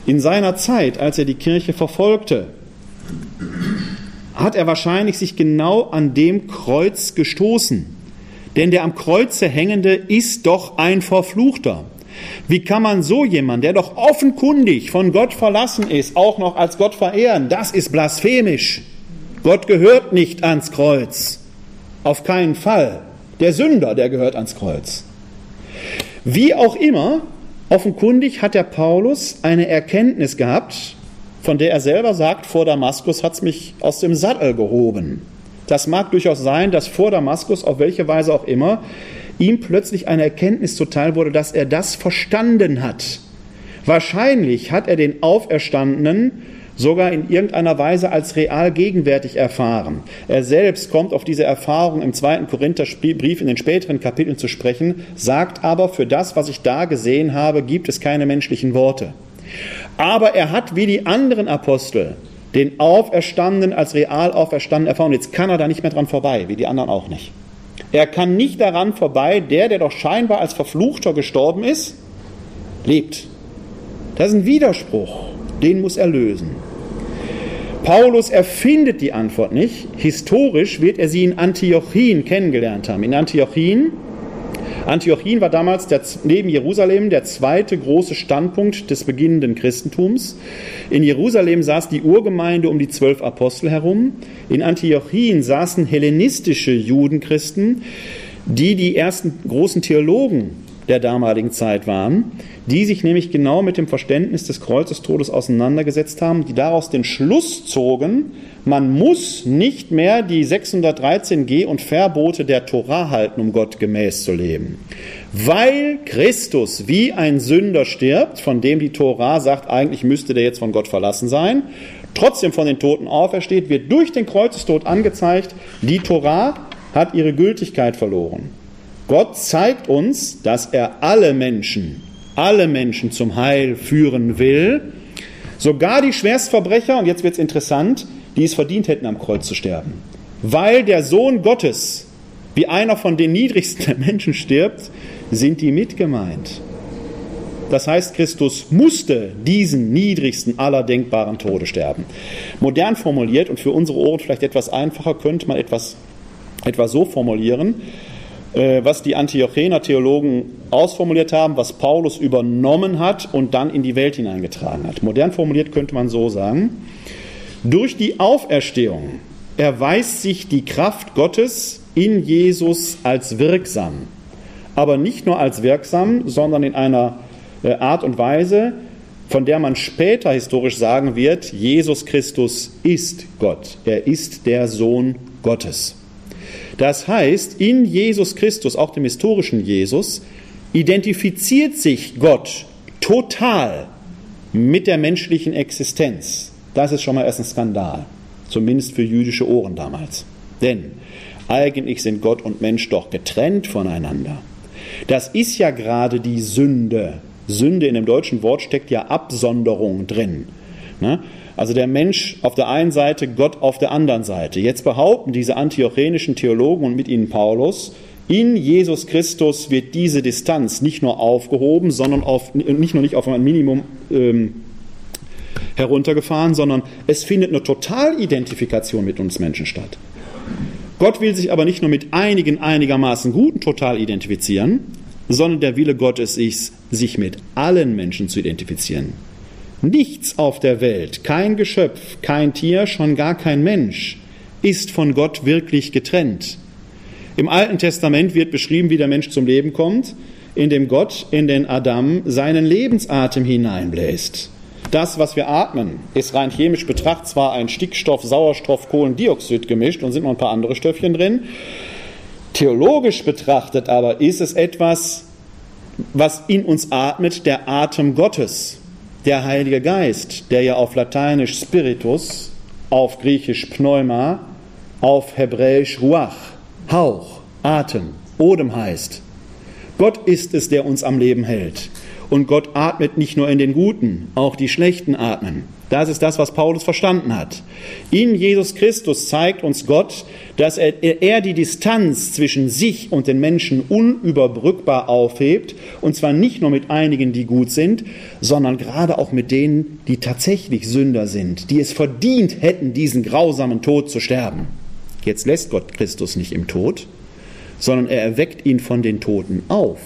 [SPEAKER 2] In seiner Zeit, als er die Kirche verfolgte, hat er wahrscheinlich sich genau an dem Kreuz gestoßen. Denn der am Kreuze hängende ist doch ein Verfluchter. Wie kann man so jemand, der doch offenkundig von Gott verlassen ist, auch noch als Gott verehren? Das ist blasphemisch. Gott gehört nicht ans Kreuz. Auf keinen Fall. Der Sünder, der gehört ans Kreuz. Wie auch immer, offenkundig hat der Paulus eine Erkenntnis gehabt, von der er selber sagt, vor Damaskus hat es mich aus dem Sattel gehoben. Das mag durchaus sein, dass vor Damaskus, auf welche Weise auch immer, ihm plötzlich eine Erkenntnis zuteil wurde, dass er das verstanden hat. Wahrscheinlich hat er den Auferstandenen sogar in irgendeiner Weise als real gegenwärtig erfahren. Er selbst kommt auf diese Erfahrung im zweiten Korintherbrief in den späteren Kapiteln zu sprechen, sagt aber, für das, was ich da gesehen habe, gibt es keine menschlichen Worte. Aber er hat wie die anderen Apostel den Auferstandenen als real auferstanden erfahren. Jetzt kann er da nicht mehr dran vorbei, wie die anderen auch nicht. Er kann nicht daran vorbei, der, der doch scheinbar als Verfluchter gestorben ist, lebt. Das ist ein Widerspruch, den muss er lösen. Paulus erfindet die Antwort nicht. Historisch wird er sie in Antiochien kennengelernt haben. In Antiochien, Antiochien war damals der, neben Jerusalem der zweite große Standpunkt des beginnenden Christentums. In Jerusalem saß die Urgemeinde um die zwölf Apostel herum. In Antiochien saßen hellenistische Judenchristen, die die ersten großen Theologen der damaligen Zeit waren, die sich nämlich genau mit dem Verständnis des Kreuzestodes auseinandergesetzt haben, die daraus den Schluss zogen, man muss nicht mehr die 613 Geh- und Verbote der Tora halten, um Gott gemäß zu leben. Weil Christus wie ein Sünder stirbt, von dem die Tora sagt, eigentlich müsste der jetzt von Gott verlassen sein, trotzdem von den Toten aufersteht, wird durch den Kreuzestod angezeigt, die Tora hat ihre Gültigkeit verloren. Gott zeigt uns, dass er alle Menschen, alle Menschen zum Heil führen will, sogar die Schwerstverbrecher, und jetzt wird es interessant, die es verdient hätten, am Kreuz zu sterben. Weil der Sohn Gottes wie einer von den niedrigsten der Menschen stirbt, sind die mitgemeint. Das heißt, Christus musste diesen niedrigsten aller denkbaren Tode sterben. Modern formuliert und für unsere Ohren vielleicht etwas einfacher könnte man etwas, etwas so formulieren, was die Antiochener Theologen ausformuliert haben, was Paulus übernommen hat und dann in die Welt hineingetragen hat. Modern formuliert könnte man so sagen, durch die Auferstehung erweist sich die Kraft Gottes in Jesus als wirksam. Aber nicht nur als wirksam, sondern in einer äh, Art und Weise, von der man später historisch sagen wird, Jesus Christus ist Gott. Er ist der Sohn Gottes. Das heißt, in Jesus Christus, auch dem historischen Jesus, identifiziert sich Gott total mit der menschlichen Existenz. Das ist schon mal erst ein Skandal, zumindest für jüdische Ohren damals. Denn eigentlich sind Gott und Mensch doch getrennt voneinander. Das ist ja gerade die Sünde. Sünde in dem deutschen Wort steckt ja Absonderung drin. Ne? Also der Mensch auf der einen Seite, Gott auf der anderen Seite. Jetzt behaupten diese antiochenischen Theologen und mit ihnen Paulus, in Jesus Christus wird diese Distanz nicht nur aufgehoben, sondern auf, nicht nur nicht auf ein Minimum ähm, heruntergefahren, sondern es findet eine Totalidentifikation mit uns Menschen statt. Gott will sich aber nicht nur mit einigen einigermaßen Guten total identifizieren, sondern der Wille Gottes ist, sich mit allen Menschen zu identifizieren. Nichts auf der Welt, kein Geschöpf, kein Tier, schon gar kein Mensch ist von Gott wirklich getrennt. Im Alten Testament wird beschrieben, wie der Mensch zum Leben kommt, indem Gott in den Adam seinen Lebensatem hineinbläst. Das, was wir atmen, ist rein chemisch betrachtet zwar ein Stickstoff, Sauerstoff, Kohlendioxid gemischt und sind noch ein paar andere Stöffchen drin. Theologisch betrachtet aber ist es etwas, was in uns atmet, der Atem Gottes, der Heilige Geist, der ja auf Lateinisch Spiritus, auf Griechisch Pneuma, auf Hebräisch Ruach, Hauch, Atem, Odem heißt. Gott ist es, der uns am Leben hält. Und Gott atmet nicht nur in den Guten, auch die Schlechten atmen. Das ist das, was Paulus verstanden hat. In Jesus Christus zeigt uns Gott, dass er, er, die Distanz zwischen sich und den Menschen unüberbrückbar aufhebt, und zwar nicht nur mit einigen, die gut sind, sondern gerade auch mit denen, die tatsächlich Sünder sind, die es verdient hätten, diesen grausamen Tod zu sterben. Jetzt lässt Gott Christus nicht im Tod, sondern er erweckt ihn von den Toten auf.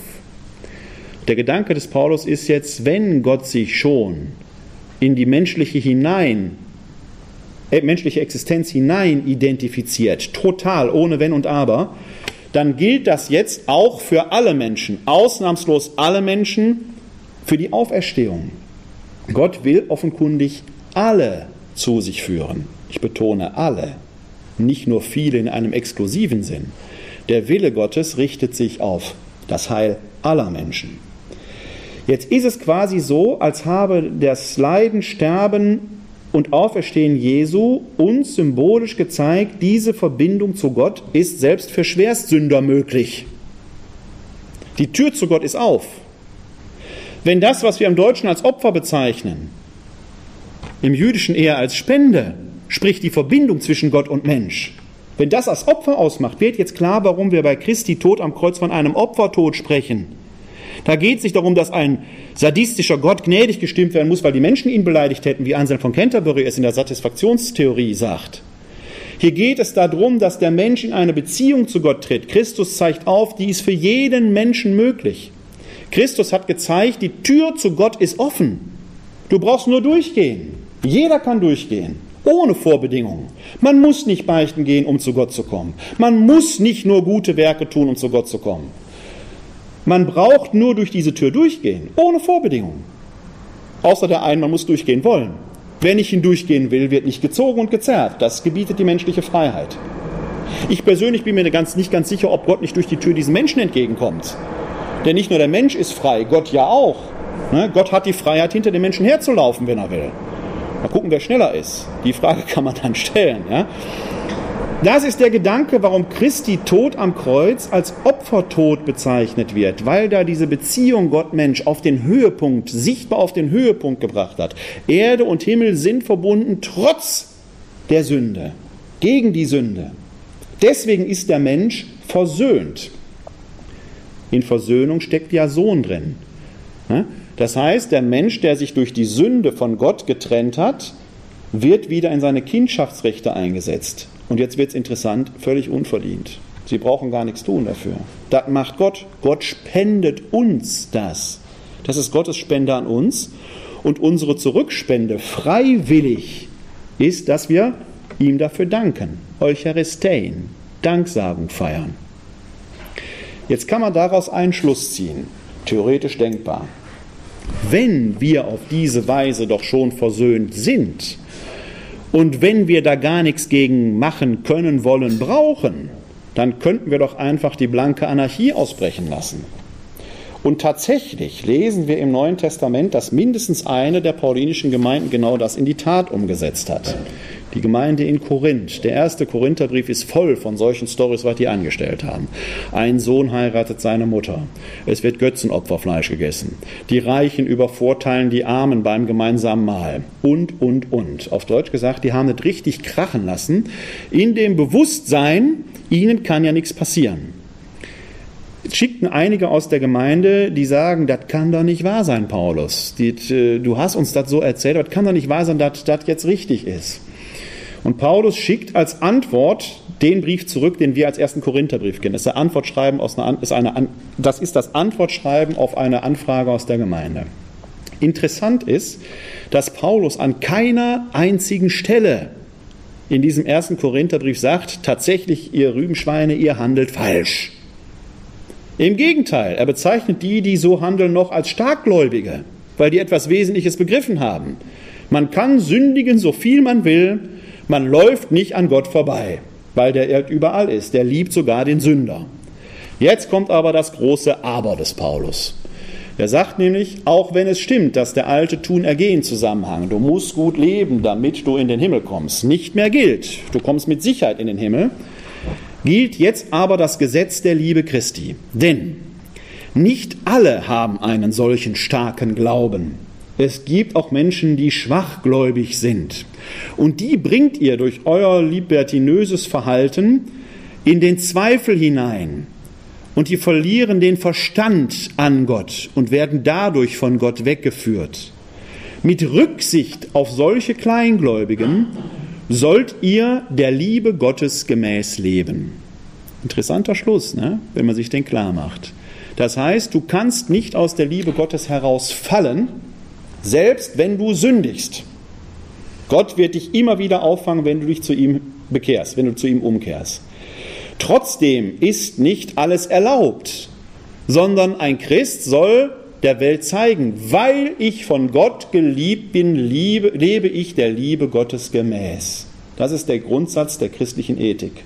[SPEAKER 2] Der Gedanke des Paulus ist jetzt, wenn Gott sich schon in die menschliche hinein, äh, menschliche Existenz hinein identifiziert, total, ohne Wenn und Aber, dann gilt das jetzt auch für alle Menschen, ausnahmslos alle Menschen, für die Auferstehung. Gott will offenkundig alle zu sich führen. Ich betone alle, nicht nur viele in einem exklusiven Sinn. Der Wille Gottes richtet sich auf das Heil aller Menschen. Jetzt ist es quasi so, als habe das Leiden, Sterben und Auferstehen Jesu uns symbolisch gezeigt, diese Verbindung zu Gott ist selbst für Schwerstsünder möglich. Die Tür zu Gott ist auf. Wenn das, was wir im Deutschen als Opfer bezeichnen, im Jüdischen eher als Spende, sprich die Verbindung zwischen Gott und Mensch, wenn das als Opfer ausmacht, wird jetzt klar, warum wir bei Christi Tod am Kreuz von einem Opfertod sprechen. Da geht es nicht darum, dass ein sadistischer Gott gnädig gestimmt werden muss, weil die Menschen ihn beleidigt hätten, wie Anselm von Canterbury es in der Satisfaktionstheorie sagt. Hier geht es darum, dass der Mensch in eine Beziehung zu Gott tritt. Christus zeigt auf, die ist für jeden Menschen möglich. Christus hat gezeigt, die Tür zu Gott ist offen. Du brauchst nur durchgehen. Jeder kann durchgehen. Ohne Vorbedingungen. Man muss nicht beichten gehen, um zu Gott zu kommen. Man muss nicht nur gute Werke tun, um zu Gott zu kommen. Man braucht nur durch diese Tür durchgehen, ohne Vorbedingungen. Außer der einen, man muss durchgehen wollen. Wer nicht hindurchgehen will, wird nicht gezogen und gezerrt. Das gebietet die menschliche Freiheit. Ich persönlich bin mir ganz, nicht ganz sicher, ob Gott nicht durch die Tür diesen Menschen entgegenkommt. Denn nicht nur der Mensch ist frei, Gott ja auch. Ne? Gott hat die Freiheit, hinter den Menschen herzulaufen, wenn er will. Mal gucken, wer schneller ist. Die Frage kann man dann stellen. Ja? Das ist der Gedanke, warum Christi Tod am Kreuz als Opfertod bezeichnet wird, weil da diese Beziehung Gott-Mensch auf den Höhepunkt, sichtbar auf den Höhepunkt gebracht hat. Erde und Himmel sind verbunden trotz der Sünde, gegen die Sünde. Deswegen ist der Mensch versöhnt. In Versöhnung steckt ja Sohn drin. Das heißt, der Mensch, der sich durch die Sünde von Gott getrennt hat, wird wieder in seine Kindschaftsrechte eingesetzt. Und jetzt wird es interessant, völlig unverdient. Sie brauchen gar nichts tun dafür. Das macht Gott. Gott spendet uns das. Das ist Gottes Spende an uns. Und unsere Zurückspende freiwillig ist, dass wir ihm dafür danken. Eucharistein, Danksagung feiern. Jetzt kann man daraus einen Schluss ziehen, theoretisch denkbar. Wenn wir auf diese Weise doch schon versöhnt sind, und wenn wir da gar nichts gegen machen können, wollen, brauchen, dann könnten wir doch einfach die blanke Anarchie ausbrechen lassen. Und tatsächlich lesen wir im Neuen Testament, dass mindestens eine der paulinischen Gemeinden genau das in die Tat umgesetzt hat die Gemeinde in Korinth. Der erste Korintherbrief ist voll von solchen Stories, was die angestellt haben. Ein Sohn heiratet seine Mutter. Es wird Götzenopferfleisch gegessen. Die Reichen übervorteilen die Armen beim gemeinsamen Mahl. Und, und, und. Auf Deutsch gesagt, die haben es richtig krachen lassen, in dem Bewusstsein, ihnen kann ja nichts passieren. Schickten einige aus der Gemeinde, die sagen, das kann doch nicht wahr sein, Paulus. Äh, du hast uns das so erzählt, das kann doch nicht wahr sein, dass das jetzt richtig ist. Und Paulus schickt als Antwort den Brief zurück, den wir als ersten Korintherbrief kennen. Das ist, Antwortschreiben aus einer, ist eine, das ist das Antwortschreiben auf eine Anfrage aus der Gemeinde. Interessant ist, dass Paulus an keiner einzigen Stelle in diesem ersten Korintherbrief sagt, tatsächlich, ihr Rübenschweine, ihr handelt falsch. Im Gegenteil, er bezeichnet die, die so handeln, noch als Starkgläubige, weil die etwas Wesentliches begriffen haben. Man kann sündigen, so viel man will, man läuft nicht an Gott vorbei, weil der überall ist. Der liebt sogar den Sünder. Jetzt kommt aber das große Aber des Paulus. Er sagt nämlich, auch wenn es stimmt, dass der alte Tun-Ergehen-Zusammenhang, du musst gut leben, damit du in den Himmel kommst, nicht mehr gilt, du kommst mit Sicherheit in den Himmel, gilt jetzt aber das Gesetz der Liebe Christi. Denn nicht alle haben einen solchen starken Glauben. Es gibt auch Menschen, die schwachgläubig sind. Und die bringt ihr durch euer libertinöses Verhalten in den Zweifel hinein. Und die verlieren den Verstand an Gott und werden dadurch von Gott weggeführt. Mit Rücksicht auf solche Kleingläubigen sollt ihr der Liebe Gottes gemäß leben. Interessanter Schluss, ne? wenn man sich den klar macht. Das heißt, du kannst nicht aus der Liebe Gottes herausfallen, selbst wenn du sündigst. Gott wird dich immer wieder auffangen, wenn du dich zu ihm bekehrst, wenn du zu ihm umkehrst. Trotzdem ist nicht alles erlaubt, sondern ein Christ soll der Welt zeigen, weil ich von Gott geliebt bin, liebe, lebe ich der Liebe Gottes gemäß. Das ist der Grundsatz der christlichen Ethik.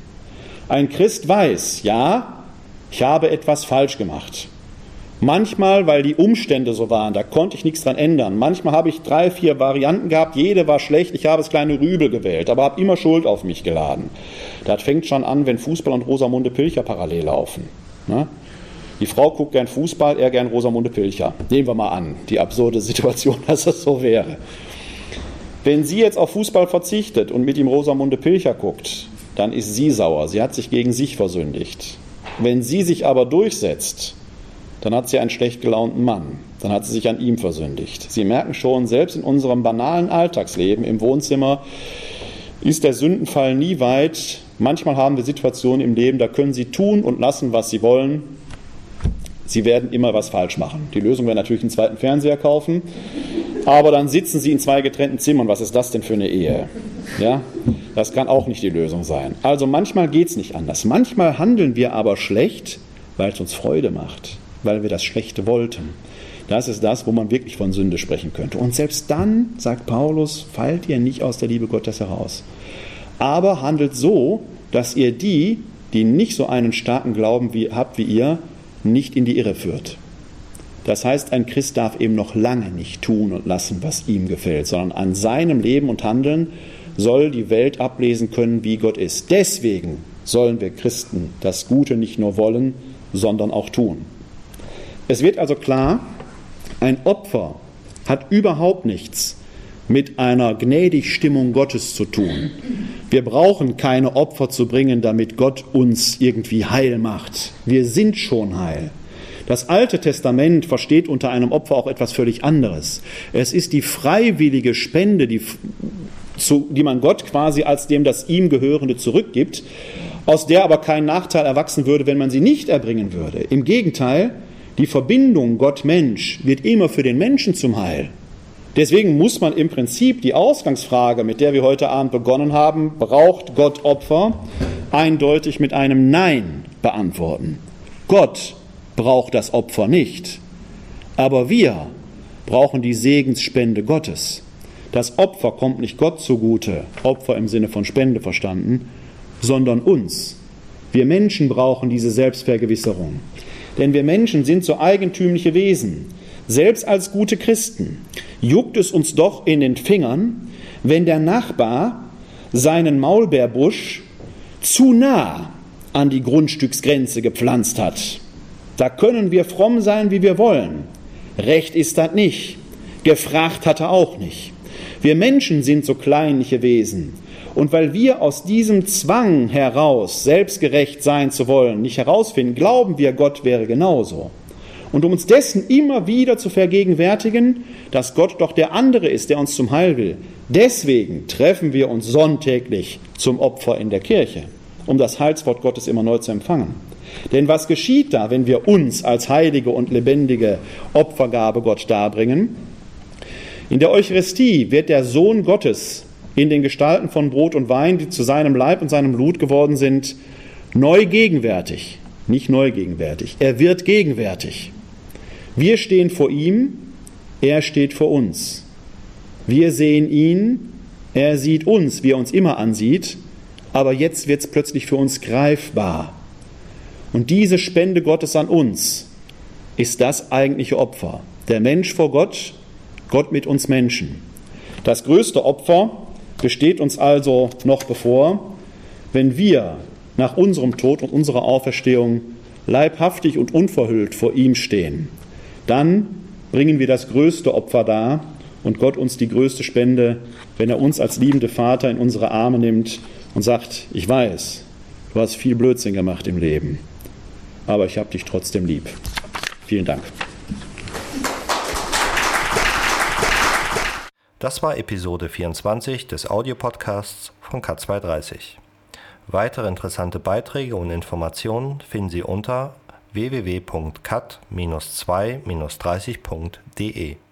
[SPEAKER 2] Ein Christ weiß, ja, ich habe etwas falsch gemacht. Manchmal, weil die Umstände so waren, da konnte ich nichts dran ändern. Manchmal habe ich drei, vier Varianten gehabt, jede war schlecht, ich habe das kleine Rübel gewählt, aber habe immer Schuld auf mich geladen. Das fängt schon an, wenn Fußball und Rosamunde Pilcher parallel laufen. Ne? Die Frau guckt gern Fußball, er gern Rosamunde Pilcher. Nehmen wir mal an, die absurde Situation, dass das so wäre. Wenn sie jetzt auf Fußball verzichtet und mit ihm Rosamunde Pilcher guckt, dann ist sie sauer. Sie hat sich gegen sich versündigt. Wenn sie sich aber durchsetzt dann hat sie einen schlecht gelaunten Mann. Dann hat sie sich an ihm versündigt. Sie merken schon, selbst in unserem banalen Alltagsleben im Wohnzimmer ist der Sündenfall nie weit. Manchmal haben wir Situationen im Leben, da können sie tun und lassen, was sie wollen. Sie werden immer was falsch machen. Die Lösung wäre natürlich einen zweiten Fernseher kaufen, aber dann sitzen sie in zwei getrennten Zimmern. Was ist das denn für eine Ehe? Ja, das kann auch nicht die Lösung sein. Also manchmal geht es nicht anders. Manchmal handeln wir aber schlecht, weil es uns Freude macht weil wir das Schlechte wollten. Das ist das, wo man wirklich von Sünde sprechen könnte. Und selbst dann, sagt Paulus, fallt ihr nicht aus der Liebe Gottes heraus. Aber handelt so, dass ihr die, die nicht so einen starken Glauben wie, habt wie ihr, nicht in die Irre führt. Das heißt, ein Christ darf eben noch lange nicht tun und lassen, was ihm gefällt, sondern an seinem Leben und Handeln soll die Welt ablesen können, wie Gott ist. Deswegen sollen wir Christen das Gute nicht nur wollen, sondern auch tun. Es wird also klar, ein Opfer hat überhaupt nichts mit einer gnädig Stimmung Gottes zu tun. Wir brauchen keine Opfer zu bringen, damit Gott uns irgendwie heil macht. Wir sind schon heil. Das Alte Testament versteht unter einem Opfer auch etwas völlig anderes. Es ist die freiwillige Spende, die, zu, die man Gott quasi als dem das ihm gehörende zurückgibt, aus der aber kein Nachteil erwachsen würde, wenn man sie nicht erbringen würde. Im Gegenteil, die Verbindung Gott-Mensch wird immer für den Menschen zum Heil. Deswegen muss man im Prinzip die Ausgangsfrage, mit der wir heute Abend begonnen haben, braucht Gott Opfer, eindeutig mit einem Nein beantworten. Gott braucht das Opfer nicht, aber wir brauchen die Segensspende Gottes. Das Opfer kommt nicht Gott zugute, Opfer im Sinne von Spende verstanden, sondern uns. Wir Menschen brauchen diese Selbstvergewisserung. Denn wir Menschen sind so eigentümliche Wesen. Selbst als gute Christen juckt es uns doch in den Fingern, wenn der Nachbar seinen Maulbeerbusch zu nah an die Grundstücksgrenze gepflanzt hat. Da können wir fromm sein, wie wir wollen. Recht ist das nicht. Gefragt hat er auch nicht. Wir Menschen sind so kleinliche Wesen. Und weil wir aus diesem Zwang heraus, selbstgerecht sein zu wollen, nicht herausfinden, glauben wir, Gott wäre genauso. Und um uns dessen immer wieder zu vergegenwärtigen, dass Gott doch der andere ist, der uns zum Heil will, deswegen treffen wir uns sonntäglich zum Opfer in der Kirche, um das Heilswort Gottes immer neu zu empfangen. Denn was geschieht da, wenn wir uns als heilige und lebendige Opfergabe Gott darbringen? In der Eucharistie wird der Sohn Gottes in den Gestalten von Brot und Wein, die zu seinem Leib und seinem Blut geworden sind, neu gegenwärtig. Nicht neu gegenwärtig, er wird gegenwärtig. Wir stehen vor ihm, er steht vor uns. Wir sehen ihn, er sieht uns, wie er uns immer ansieht, aber jetzt wird es plötzlich für uns greifbar. Und diese Spende Gottes an uns ist das eigentliche Opfer. Der Mensch vor Gott, Gott mit uns Menschen. Das größte Opfer besteht uns also noch bevor, wenn wir nach unserem Tod und unserer Auferstehung leibhaftig und unverhüllt vor ihm stehen. Dann bringen wir das größte Opfer dar und Gott uns die größte Spende, wenn er uns als liebende Vater in unsere Arme nimmt und sagt, ich weiß, du hast viel Blödsinn gemacht im Leben aber ich habe dich trotzdem lieb. Vielen Dank.
[SPEAKER 1] Das war Episode 24 des Audiopodcasts von K230. Weitere interessante Beiträge und Informationen finden Sie unter www.cat-2-30.de.